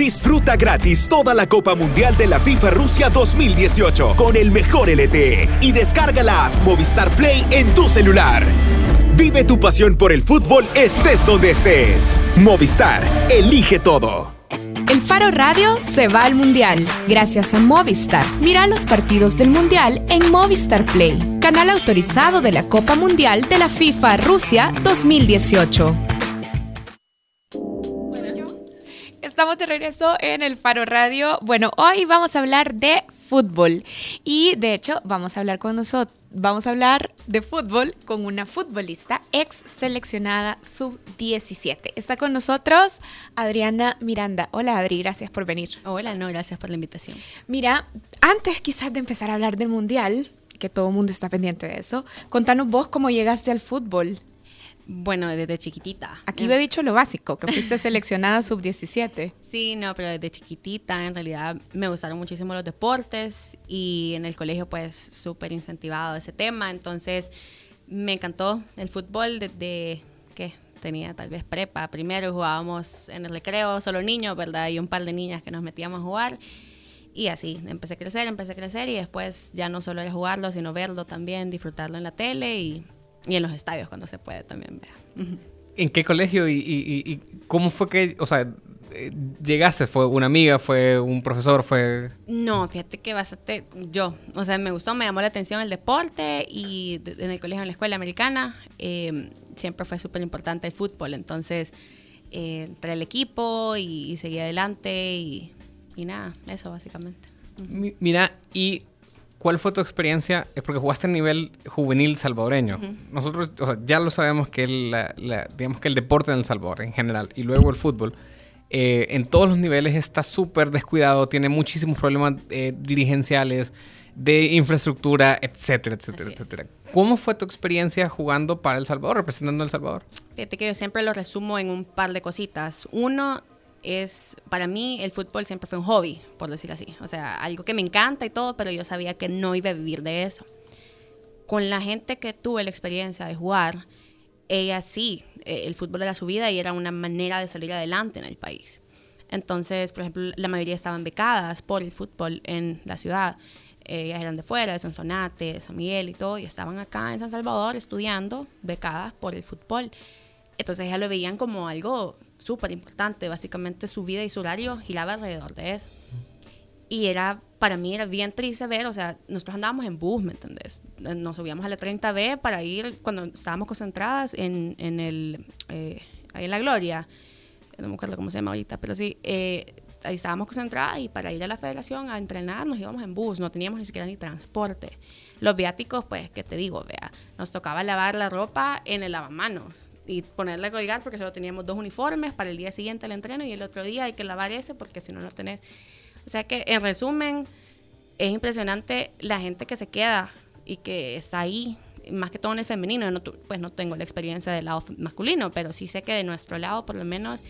Disfruta gratis toda la Copa Mundial de la FIFA Rusia 2018 con el mejor LTE y descarga la app Movistar Play en tu celular. Vive tu pasión por el fútbol estés donde estés. Movistar, elige todo. El Faro Radio se va al Mundial gracias a Movistar. Mira los partidos del Mundial en Movistar Play, canal autorizado de la Copa Mundial de la FIFA Rusia 2018. Estamos de regreso en el Faro Radio. Bueno, hoy vamos a hablar de fútbol y de hecho vamos a hablar con nosotros vamos a hablar de fútbol con una futbolista ex seleccionada sub-17. Está con nosotros Adriana Miranda. Hola Adri, gracias por venir. Hola, no, gracias por la invitación. Mira, antes quizás de empezar a hablar del Mundial, que todo el mundo está pendiente de eso, contanos vos cómo llegaste al fútbol. Bueno, desde chiquitita. Aquí he dicho lo básico, que fuiste seleccionada sub-17. Sí, no, pero desde chiquitita en realidad me gustaron muchísimo los deportes y en el colegio pues súper incentivado ese tema, entonces me encantó el fútbol desde que tenía tal vez prepa. Primero jugábamos en el recreo, solo niños, ¿verdad? Y un par de niñas que nos metíamos a jugar. Y así, empecé a crecer, empecé a crecer y después ya no solo era jugarlo, sino verlo también, disfrutarlo en la tele y y en los estadios cuando se puede también, vea. ¿En qué colegio y, cómo fue que, o sea, eh, llegaste? ¿Fue una amiga? ¿Fue un profesor? ¿Fue...? No, fíjate que bastante yo. O sea, me gustó, me llamó la atención el deporte y en el colegio, en la escuela americana, em, siempre fue súper importante el fútbol. Entonces, eh, entré al equipo y, seguí adelante y, y, nada, eso básicamente. Mira, y ¿Cuál fue tu experiencia? Es porque jugaste a nivel juvenil salvadoreño. Nosotros, o sea, ya lo sabemos que el, digamos que el deporte en El Salvador en general y luego el fútbol, eh, en todos los niveles está súper descuidado, tiene muchísimos problemas eh, dirigenciales, de infraestructura, etcétera, etcétera, etcétera. ¿Cómo fue tu experiencia jugando para El Salvador, representando a El Salvador? Fíjate que yo siempre lo resumo en un par de cositas. Uno, es, para mí el fútbol siempre fue un hobby, por decir así. O sea, algo que me encanta y todo, pero yo sabía que no iba a vivir de eso. Con la gente que tuve la experiencia de jugar, ella sí, eh, el fútbol era su vida y era una manera de salir adelante en el país. Entonces, por ejemplo, la mayoría estaban becadas por el fútbol en la ciudad. Ellas eran de fuera, de Sonsonate, de San Miguel y todo, y estaban acá en San Salvador estudiando, becadas por el fútbol. Entonces ellas lo veían como algo súper importante. Básicamente su vida y su horario giraba alrededor de eso. Y era, para mí era bien triste ver, o sea, nosotros andábamos en bus, ¿me entendés? Nos subíamos a la 30B para ir cuando estábamos concentradas en, en el, eh, ahí en La Gloria. No me acuerdo cómo se llama ahorita, pero sí, eh, ahí estábamos concentradas y para ir a la federación a entrenar nos íbamos en bus, no teníamos ni siquiera ni transporte. Los viáticos, pues, ¿qué te digo? Vea, nos tocaba lavar la ropa en el lavamanos y ponerle a colgar porque solo teníamos dos uniformes para el día siguiente el entreno y el otro día hay que lavar ese porque si no lo tenés. O sea que en resumen es impresionante la gente que se queda y que está ahí, más que todo en el femenino. No, pues no tengo la experiencia del lado masculino, pero sí sé que de nuestro lado por lo menos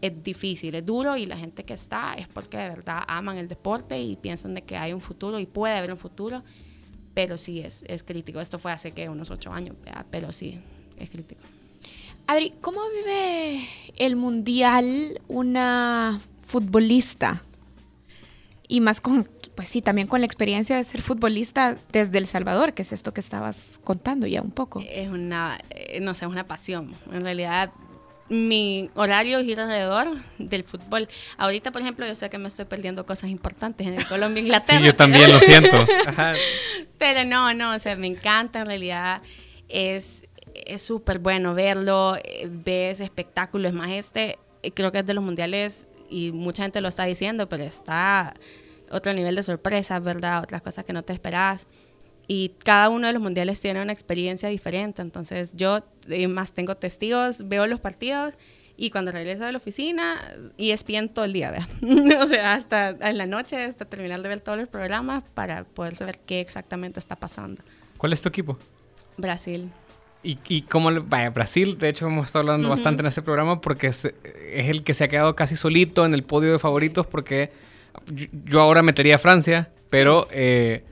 es difícil, es duro y la gente que está es porque de verdad aman el deporte y piensan de que hay un futuro y puede haber un futuro, pero sí es, es crítico. Esto fue hace que unos ocho años, pero sí es crítico. Adri, ¿cómo vive el mundial una futbolista? Y más con, pues sí, también con la experiencia de ser futbolista desde El Salvador, que es esto que estabas contando ya un poco. Es una, eh, no sé, es una pasión. En realidad, mi horario gira alrededor del fútbol. Ahorita, por ejemplo, yo sé que me estoy perdiendo cosas importantes en el Colombia Inglaterra. Sí, yo también lo siento. Pero no, no, o sea, me encanta en realidad. Es, es súper bueno verlo, eh, ves espectáculos más este, eh, creo que es de los mundiales y mucha gente lo está diciendo, pero está otro nivel de sorpresa, ¿verdad? Otras cosas que no te esperas. Y cada uno de los mundiales tiene una experiencia diferente. Entonces yo eh, más tengo testigos, veo los partidos y cuando regreso de la oficina y bien todo el día, ¿verdad? o sea, hasta en la noche, hasta terminar de ver todos los programas para poder saber qué exactamente está pasando. ¿Cuál es tu equipo? Brasil. Y, y como vaya, Brasil, de hecho hemos estado hablando bastante en este programa porque es, el que se ha quedado casi solito en el podio de favoritos porque yo, ahora metería a Francia, pero eh,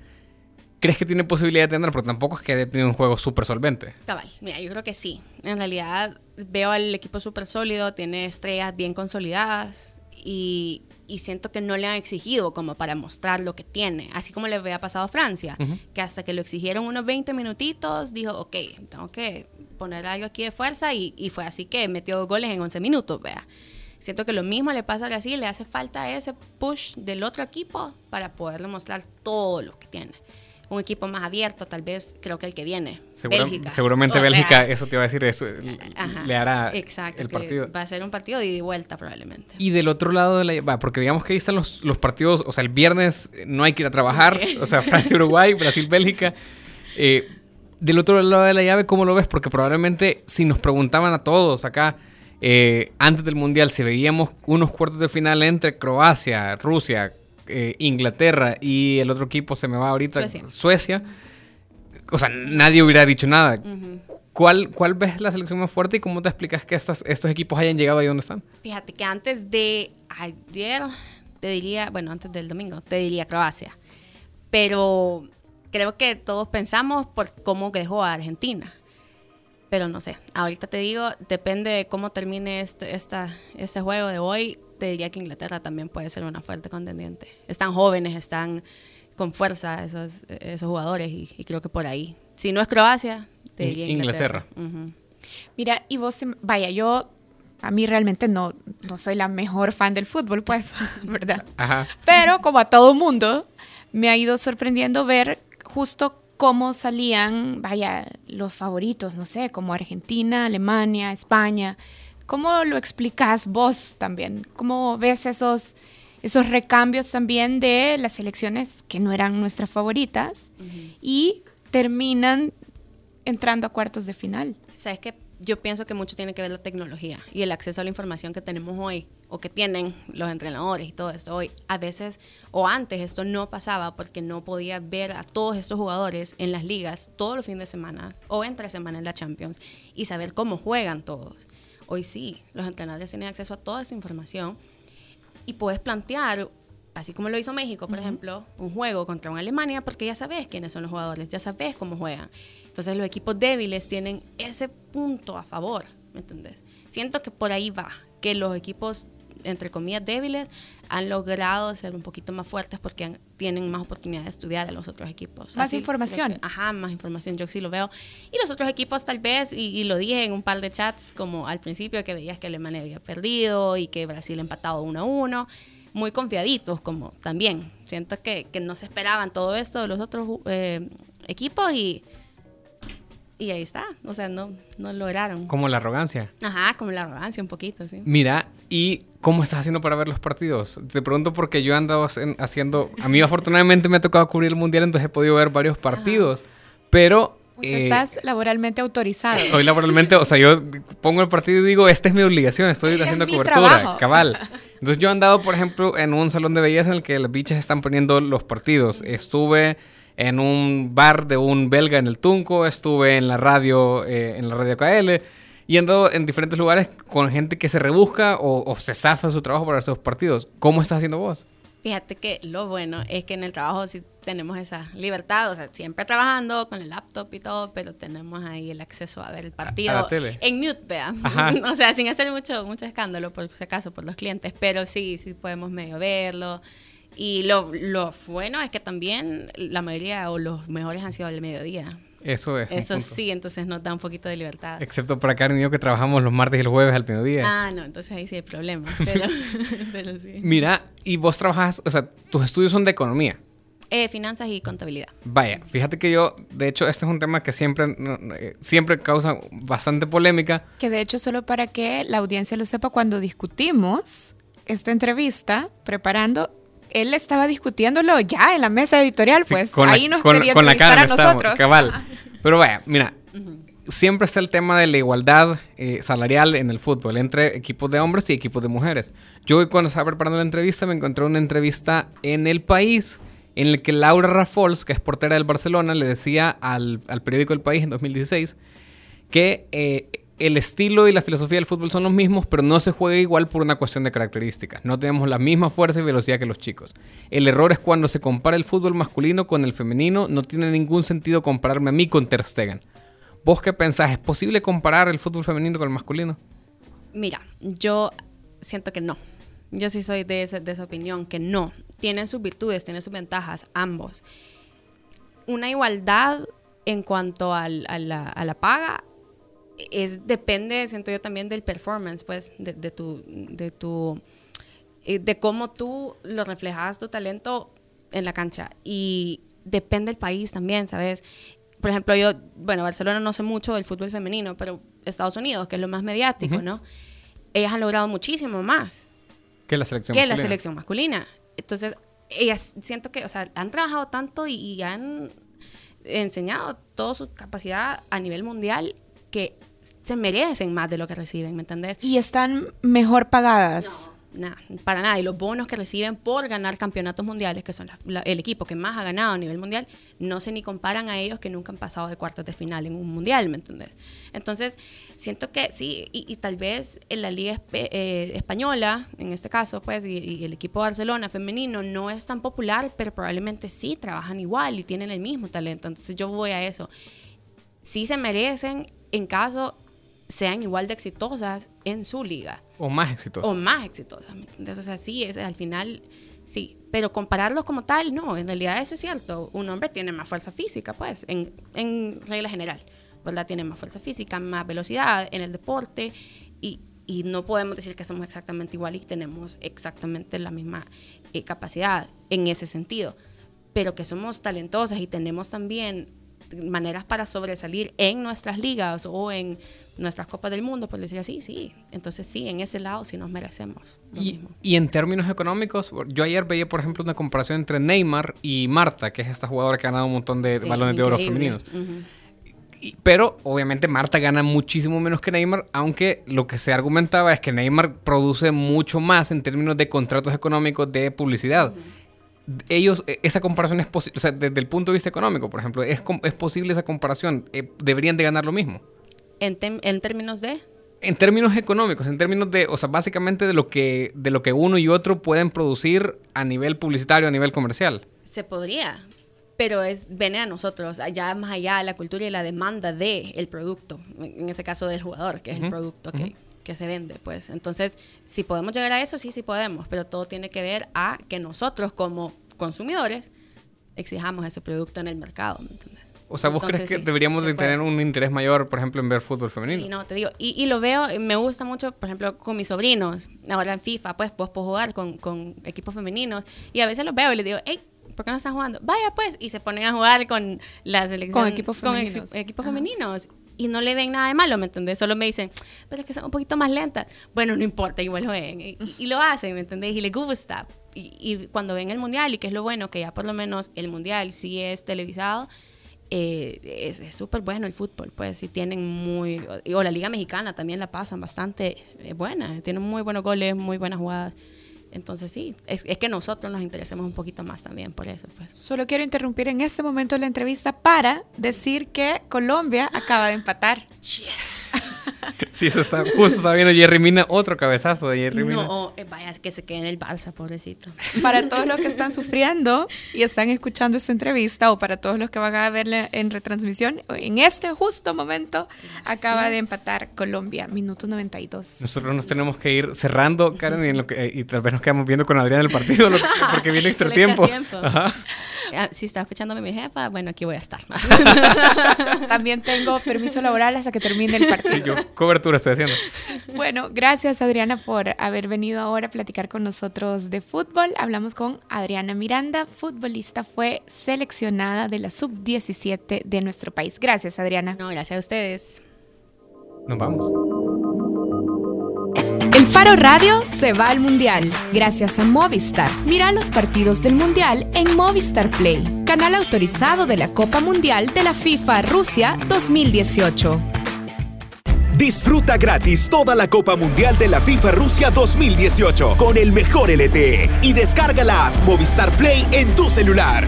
¿crees que tiene posibilidad de tener? Porque tampoco es que haya tenido un juego súper solvente. Cabal, mira, yo creo que sí. En realidad veo al equipo súper sólido, tiene estrellas bien consolidadas y, y siento que no le han exigido como para mostrar lo que tiene, así como le había pasado a Francia, que hasta que lo exigieron unos 20 minutitos, dijo, ok, tengo que poner algo aquí de fuerza y, y fue así que metió dos goles en 11 minutos, vea. Siento que lo mismo le pasa a Brasil, le hace falta ese push del otro equipo para poderle mostrar todo lo que tiene. Un equipo más abierto, tal vez creo que el que viene. Segura- Bélgica. Seguramente O Bélgica, sea, eso te iba a decir, eso ajá, le hará exacto, el partido. Va a ser un partido de ida y vuelta probablemente. Y del otro lado de la va, porque digamos que ahí están los, los partidos, o sea, el viernes eh, no hay que ir a trabajar, o sea, Francia-Uruguay, Brasil-Bélgica. Eh, del otro lado de la llave, ¿cómo lo ves? Porque probablemente si nos preguntaban a todos acá, eh, antes del Mundial, si veíamos unos cuartos de final entre Croacia, Rusia, eh, Inglaterra y el otro equipo se me va ahorita, Suecia. Suecia, o sea, nadie hubiera dicho nada. ¿Cuál, ¿Cuál ves la selección más fuerte y cómo te explicas que estas, estos equipos hayan llegado ahí donde están? Fíjate que antes de ayer, te diría, bueno, antes del domingo, te diría Croacia. Pero creo que todos pensamos por cómo dejó a Argentina. Pero no sé, ahorita te digo, depende de cómo termine este, esta, este juego de hoy, te diría que Inglaterra también puede ser una fuerte contendiente. Están jóvenes, están con fuerza esos, esos jugadores y, y creo que por ahí. Si no es Croacia, te diría Inglaterra. Mira, y vos, te- vaya, yo, a mí realmente no, no soy la mejor fan del fútbol, pues, ¿verdad? Ajá. Pero como a todo mundo, me ha ido sorprendiendo ver justo cómo salían, vaya, los favoritos, no sé, como Argentina, Alemania, España. ¿Cómo lo explicas vos también? ¿Cómo ves esos, esos recambios también de las selecciones que no eran nuestras favoritas y terminan entrando a cuartos de final? Sabes que yo pienso que mucho tiene que ver la tecnología y el acceso a la información que tenemos hoy o que tienen los entrenadores y todo esto hoy. A veces o antes esto no pasaba porque no podía ver a todos estos jugadores en las ligas todos los fines de semana o entre semana en la Champions y saber cómo juegan todos. Hoy sí, los entrenadores tienen acceso a toda esa información y puedes plantear, así como lo hizo México, por ejemplo, un juego contra una Alemania porque ya sabes quiénes son los jugadores, ya sabes cómo juegan. Entonces los equipos débiles tienen ese punto a favor, ¿me entendés? Siento que por ahí va, que los equipos, entre comillas, débiles han logrado ser un poquito más fuertes porque han- tienen más oportunidad de estudiar a los otros equipos. Más Así información. que- ajá, más información, yo sí lo veo. Y los otros equipos tal vez, y, y lo dije en un par de chats, como al principio que veías que Alemania había perdido y que Brasil empatado uno a uno, muy confiaditos como también. Siento que, que no se esperaban todo esto de los otros eh, equipos y, y ahí está. O sea, no, no lograron. Como la arrogancia. Ajá, como la arrogancia un poquito, sí. Mira, ¿y cómo estás haciendo para ver los partidos? Te pregunto porque yo he andado haciendo... A mí afortunadamente me ha tocado cubrir el Mundial, entonces he podido ver varios partidos. Pero... O sea, eh, estás laboralmente autorizado. Estoy laboralmente, o sea, yo pongo el partido y digo, esta es mi obligación, estoy Es haciendo cobertura, trabajo. cabal. Entonces yo he andado, por ejemplo, en un salón de belleza en el que las bichas están poniendo los partidos. Estuve en un bar de un belga en el Tunco, estuve en la radio, eh, en la radio KL, y he andado en diferentes lugares con gente que se rebusca o, o se zafa su trabajo para esos partidos. ¿Cómo estás haciendo vos? Fíjate que lo bueno es que en el trabajo sí tenemos esa libertad, o sea, siempre trabajando con el laptop y todo, pero tenemos ahí el acceso a ver el partido A la tele. en mute, vea. O sea, sin hacer mucho mucho escándalo por si acaso por los clientes, pero sí, sí podemos medio verlo. Y lo, lo bueno es que también la mayoría o los mejores han sido al mediodía. Eso es. Eso sí, entonces nos da un poquito de libertad. Excepto para Karen y yo que trabajamos los martes y los jueves al mediodía. Ah, no, entonces ahí sí hay problema, pero, pero sí. Mira, y vos trabajas, o sea, tus estudios son de economía. Eh, finanzas y contabilidad. Vaya, fíjate que yo, de hecho, este es un tema que siempre, eh, siempre causa bastante polémica. Que de hecho, solo para que la audiencia lo sepa, cuando discutimos esta entrevista, preparando, él estaba discutiéndolo ya en la mesa editorial, Sí, pues la- ahí nos con- quería con la Karen a nosotros. Cabal. Pero vaya, mira, siempre está el tema de la igualdad eh, salarial en el fútbol entre equipos de hombres y equipos de mujeres. Yo hoy cuando estaba preparando la entrevista me encontré una entrevista en El País en el que Laura Rafols, que es portera del Barcelona, le decía al, al periódico El País en 2016 que eh, el estilo y la filosofía del fútbol son los mismos, pero no se juega igual por una cuestión de características. No tenemos la misma fuerza y velocidad que los chicos. El error es cuando se compara el fútbol masculino con el femenino. No tiene ningún sentido compararme a mí con Ter Stegen. ¿Vos qué pensás? ¿Es posible comparar el fútbol femenino con el masculino? Mira, yo siento que no. Yo sí soy de, esa opinión, que no. Tienen sus virtudes, tienen sus ventajas, ambos. Una igualdad en cuanto a la paga es depende, siento yo también del performance, pues, de, de tu, de tu, eh, de cómo tú lo reflejas tu talento en la cancha y depende del país también, ¿sabes? Por ejemplo, yo, bueno, Barcelona no sé mucho del fútbol femenino, pero Estados Unidos, que es lo más mediático, ¿no? Ellas han logrado muchísimo más Que la selección que la masculina. selección masculina. Entonces, ellas siento que, o sea, han trabajado tanto y, y han enseñado toda su capacidad a nivel mundial que se merecen más de lo que reciben, ¿me entendés? Y están mejor pagadas. Nada, para nada. Y los bonos que reciben por ganar campeonatos mundiales, que son la- la- el equipo que más ha ganado a nivel mundial, no se ni comparan a ellos que nunca han pasado de cuartos de final en un mundial, ¿me entendés? Entonces, siento que sí, y, y tal vez en la liga espe- eh, española, en este caso, pues, y, y el equipo de Barcelona femenino no es tan popular, pero probablemente sí trabajan igual y tienen el mismo talento. Entonces, yo voy a eso. Sí se merecen en caso sean igual de exitosas en su liga O más exitoso. o más exitosas. ¿me entiendes? O sea, sí, es, al final, sí. Pero compararlos como tal, no, en realidad eso es cierto. Un hombre tiene más fuerza física, pues, en, en regla general, ¿verdad? Tiene más fuerza física, más velocidad en el deporte y, y no podemos decir que somos exactamente igual y tenemos exactamente la misma eh, capacidad en ese sentido. Pero que somos talentosas y tenemos también maneras para sobresalir en nuestras ligas o en nuestras copas del mundo, por decir así, sí. Entonces sí, en ese lado sí nos merecemos lo Y, mismo. y en términos económicos, yo ayer veía, por ejemplo, una comparación entre Neymar y Marta, que es esta jugadora que ha ganado un montón de Sí, balones de oro femeninos. Pero obviamente Marta gana muchísimo menos que Neymar, aunque lo que se argumentaba es que Neymar produce mucho más en términos de contratos económicos de publicidad. Ellos, e- esa comparación es posible, o sea, desde el punto de vista económico, por ejemplo, ¿es, es posible esa comparación? Eh, ¿Deberían de ganar lo mismo? En, en términos de... En términos económicos, en términos de, o sea, básicamente de lo que, de lo que uno y otro pueden producir a nivel publicitario, a nivel comercial. Se podría, pero es viene a nosotros, allá más allá de la cultura y la demanda de el producto, en ese caso del jugador, que es el producto que, que se vende, pues. Entonces, si podemos llegar a eso, sí, sí podemos, pero todo tiene que ver a que nosotros como consumidores exijamos ese producto en el mercado, ¿me entiendes? O sea, ¿vos Entonces, crees que sí, deberíamos de tener un interés mayor, por ejemplo, en ver fútbol femenino? Y no, te digo, y, y lo veo, me gusta mucho, por ejemplo, con mis sobrinos, ahora en FIFA, pues vos puedo jugar con, con equipos femeninos, y a veces los veo y les digo, hey, ¿por qué no están jugando? Vaya pues, y se ponen a jugar con la selección. Con equipos con ex- femeninos. equipos Ajá. femeninos. Y no le ven nada de malo, ¿me entendés? Solo me dicen, pero es que son un poquito más lentas. Bueno, no importa, igual jueguen. Y, y- lo hacen, ¿me entendés? Y les gusta. Y, cuando ven el mundial, y que es lo bueno, que ya por lo menos el mundial sí es televisado, eh, es es súper bueno el fútbol, pues sí tienen muy, o la Liga Mexicana también la pasan bastante eh, buena, tienen muy buenos goles, muy buenas jugadas. Entonces sí, es, es que nosotros nos interesemos un poquito más también por eso, pues. Solo quiero interrumpir en este momento la entrevista para decir que Colombia acaba de empatar. Sí, eso está, justo está viendo Jerry Mina, otro cabezazo de Jerry Mina. No, eh, vaya, que se quede en el Barça, pobrecito. Para todos los que están sufriendo y están escuchando esta entrevista o para todos los que van a verla en retransmisión, en este justo momento acaba de empatar Colombia, minuto 92. Nosotros nos tenemos que ir cerrando, Karen, y, en lo que- y tal vez nos quedamos viendo con Adrián el partido, lo- porque viene extra El tiempo. extratiempo. Ajá. Ah, Si está escuchándome mi jefa, bueno, aquí voy a estar. También tengo permiso laboral hasta que termine el Sí, partido. yo cobertura estoy haciendo. Bueno, gracias Adriana por haber venido ahora a platicar con nosotros de fútbol. Hablamos con Adriana Miranda, futbolista, fue seleccionada de la sub-17 de nuestro país. Gracias Adriana. No, gracias a ustedes. Nos vamos. El Faro Radio se va al Mundial gracias a Movistar. Mira los partidos del Mundial en Movistar Play, canal autorizado de la Copa Mundial de la FIFA Rusia 2018. Disfruta gratis toda la Copa Mundial de la FIFA Rusia 2018 con el mejor LTE y descarga la app Movistar Play en tu celular.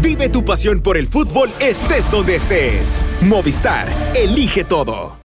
Vive tu pasión por el fútbol estés donde estés. Movistar, elige todo.